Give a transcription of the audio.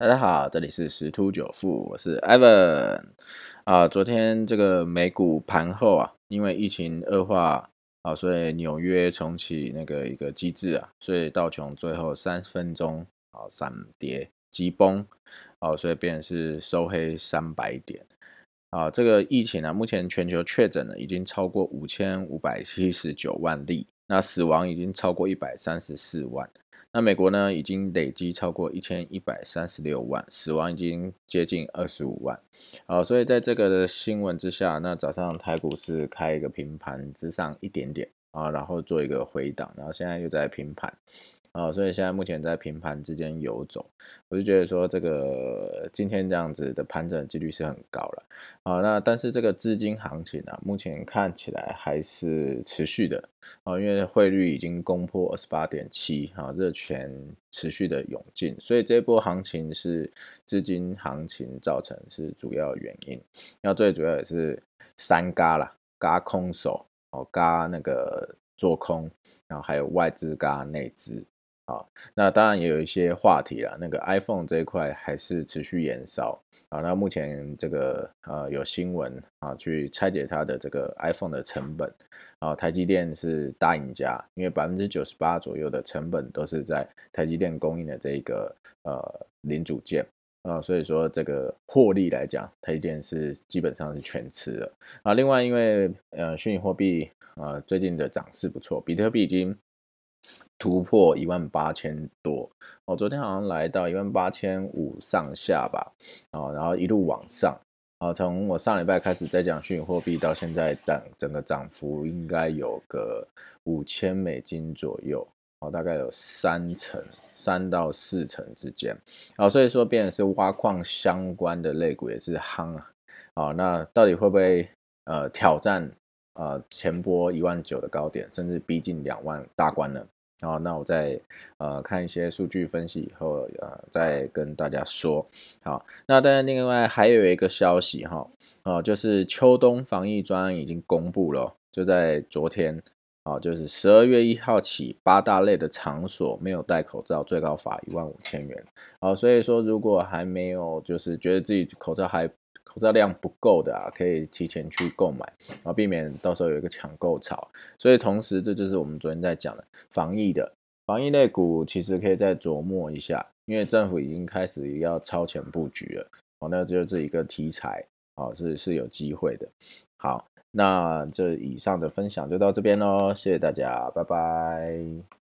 大家好，这里是十突九富，我是 Evan 啊。昨天这个美股盘后啊，因为疫情恶化啊，所以纽约重启那个一个机制啊，所以道琼最后三分钟啊闪跌急崩啊，所以变成是收黑三百点啊。这个疫情啊，目前全球确诊呢已经超过五千五百七十九万例，那死亡已经超过一百三十四万。那美国呢，已经累积超过一千一百三十六万，死亡已经接近二十五万，好，所以在这个的新闻之下，那早上台股是开一个平盘之上一点点啊，然后做一个回档，然后现在又在平盘。啊，所以现在目前在平盘之间游走，我就觉得说这个今天这样子的盘整几率是很高了啊。那但是这个资金行情啊，目前看起来还是持续的啊，因为汇率已经攻破二十八点七啊，热钱持续的涌进，所以这波行情是资金行情造成是主要原因。那最主要也是三嘎啦，嘎空手哦，嘎那个做空，然后还有外资嘎内资。啊，那当然也有一些话题了。那个 iPhone 这一块还是持续延烧啊。那目前这个呃有新闻啊，去拆解它的这个 iPhone 的成本啊，台积电是大赢家，因为百分之九十八左右的成本都是在台积电供应的这个呃零组件啊，所以说这个获利来讲，台积电是基本上是全吃了啊。另外，因为呃虚拟货币啊最近的涨势不错，比特币已经。突破一万八千多，哦，昨天好像来到一万八千五上下吧，哦，然后一路往上，啊，从我上礼拜开始在讲虚拟货币，到现在涨整个涨幅应该有个五千美金左右，哦，大概有三成三到四成之间，啊，所以说变的是挖矿相关的类股也是夯啊，啊，那到底会不会呃挑战呃前波一万九的高点，甚至逼近两万大关呢？好，那我再呃看一些数据分析以后，呃再跟大家说。好，那当然另外还有一个消息哈，哦就是秋冬防疫专案已经公布了，就在昨天，啊就是十二月一号起，八大类的场所没有戴口罩，最高罚一万五千元。好，所以说如果还没有就是觉得自己口罩还口罩量不够的啊，可以提前去购买，然后避免到时候有一个抢购潮。所以同时，这就是我们昨天在讲的防疫的防疫类股，其实可以再琢磨一下，因为政府已经开始要超前布局了。哦，那就是一个题材，哦，是是有机会的。好，那这以上的分享就到这边喽，谢谢大家，拜拜。